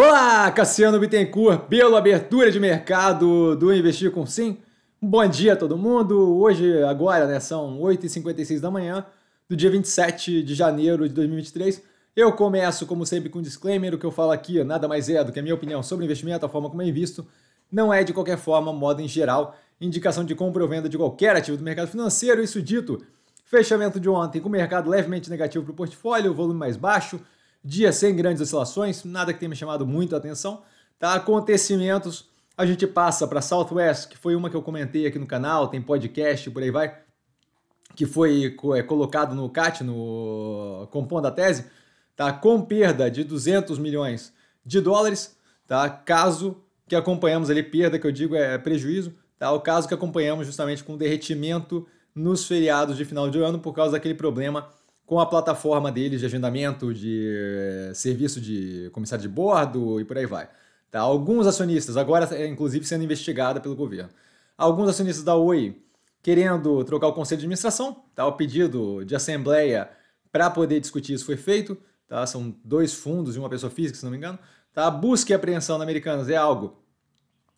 Olá, Cassiano Bittencourt, pela abertura de mercado do Investir com Sim. Bom dia a todo mundo. Hoje, agora, né, são 8h56 da manhã do dia 27 de janeiro de 2023. Eu começo, como sempre, com um disclaimer. O que eu falo aqui nada mais é do que a minha opinião sobre investimento, a forma como eu invisto. Não é, de qualquer forma, modo em geral, indicação de compra ou venda de qualquer ativo do mercado financeiro. Isso dito, fechamento de ontem com o mercado levemente negativo para o portfólio, volume mais baixo, Dia sem grandes oscilações, nada que tenha me chamado muito a atenção. Tá? Acontecimentos, a gente passa para Southwest, que foi uma que eu comentei aqui no canal, tem podcast, por aí vai, que foi é, colocado no CAT, no compondo a tese, tá? com perda de 200 milhões de dólares, tá? caso que acompanhamos ali, perda que eu digo é prejuízo, tá? o caso que acompanhamos justamente com derretimento nos feriados de final de ano por causa daquele problema com a plataforma deles de agendamento de eh, serviço de comissário de bordo e por aí vai. Tá? Alguns acionistas, agora é, inclusive sendo investigada pelo governo, alguns acionistas da Oi querendo trocar o conselho de administração, tá? o pedido de assembleia para poder discutir isso foi feito, tá? são dois fundos e uma pessoa física, se não me engano. Tá? A busca e apreensão na Americanas é algo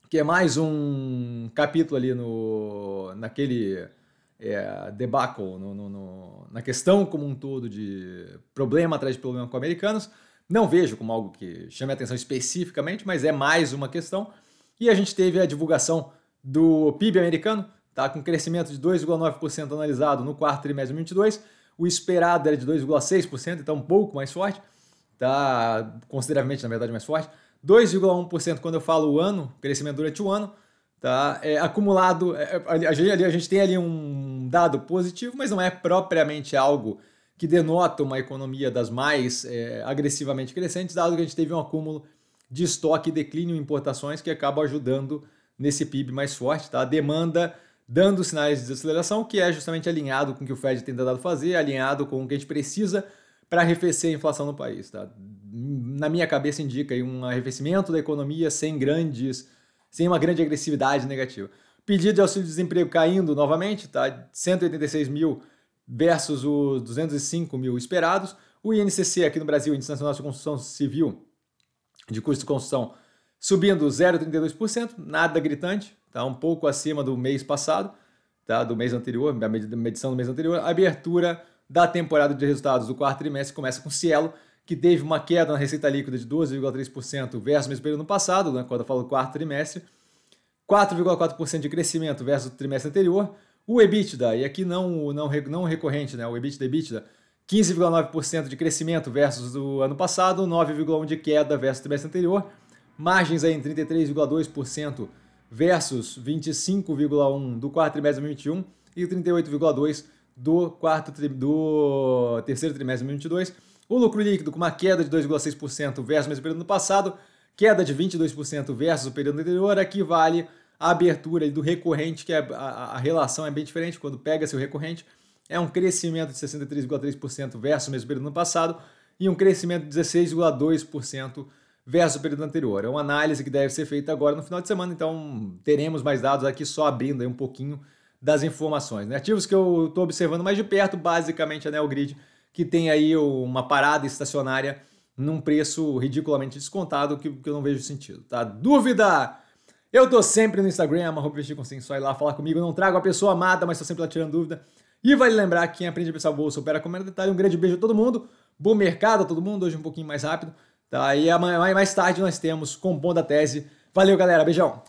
que é mais um capítulo ali no, naquele é, debacle no, no, no, na questão como um todo de problema atrás de problema com americanos. Não vejo como algo que chame a atenção especificamente, mas é mais uma questão. E a gente teve a divulgação do PIB americano, tá, com crescimento de 2,9% analisado no quarto trimestre de 2022. O esperado era de 2,6%, então um pouco mais forte, tá, consideravelmente, na verdade, mais forte. 2,1% quando eu falo o ano, crescimento durante o ano. Tá? É, acumulado, é, é a, gente, a gente tem ali um dado positivo, mas não é propriamente algo que denota uma economia das mais é, agressivamente crescentes, dado que a gente teve um acúmulo de estoque e declínio em importações que acaba ajudando nesse PIB mais forte. Tá? A demanda dando sinais de desaceleração, que é justamente alinhado com o que o Fed tem tentado fazer, alinhado com o que a gente precisa para arrefecer a inflação no país. Tá? Na minha cabeça indica um arrefecimento da economia sem grandes sem uma grande agressividade negativa. Pedido de auxílio-desemprego caindo novamente, tá? 186 mil versus os 205 mil esperados. O INCC aqui no Brasil, Índice Nacional de Construção Civil, de custo de construção, subindo 0,32%, nada gritante, tá? um pouco acima do mês passado, tá? do mês anterior, a medição do mês anterior. A abertura da temporada de resultados do quarto trimestre começa com Cielo, que teve uma queda na receita líquida de 12,3% versus o mesmo período no passado, né, quando eu falo quarto trimestre, 4,4% de crescimento versus o trimestre anterior. O EBITDA, e aqui não, não, não recorrente, né, o EBITDA, EBITDA 15,9% de crescimento versus o ano passado, 9,1% de queda versus o trimestre anterior. Margens aí em 33,2% versus 25,1% do quarto trimestre de 2021 e 38,2% do, quarto, do terceiro trimestre de 2022 o lucro líquido com uma queda de 2,6% versus o mesmo período no passado, queda de 22% versus o período anterior, aqui vale a abertura do recorrente, que é, a, a relação é bem diferente quando pega-se o recorrente, é um crescimento de 63,3% versus o mesmo período no passado e um crescimento de 16,2% versus o período anterior. É uma análise que deve ser feita agora no final de semana, então teremos mais dados aqui só abrindo um pouquinho das informações. Né? Ativos que eu estou observando mais de perto, basicamente a Neogrid, que tem aí uma parada estacionária num preço ridiculamente descontado que, que eu não vejo sentido, tá? Dúvida? Eu tô sempre no Instagram, arroba vestir com só ir lá falar comigo, não trago a pessoa amada, mas tô sempre lá tirando dúvida. E vale lembrar que quem aprende a pensar bolsa opera com detalhe. Um grande beijo a todo mundo, bom mercado a todo mundo, hoje um pouquinho mais rápido, tá? E amanhã, mais tarde nós temos Compondo a Tese. Valeu, galera, beijão!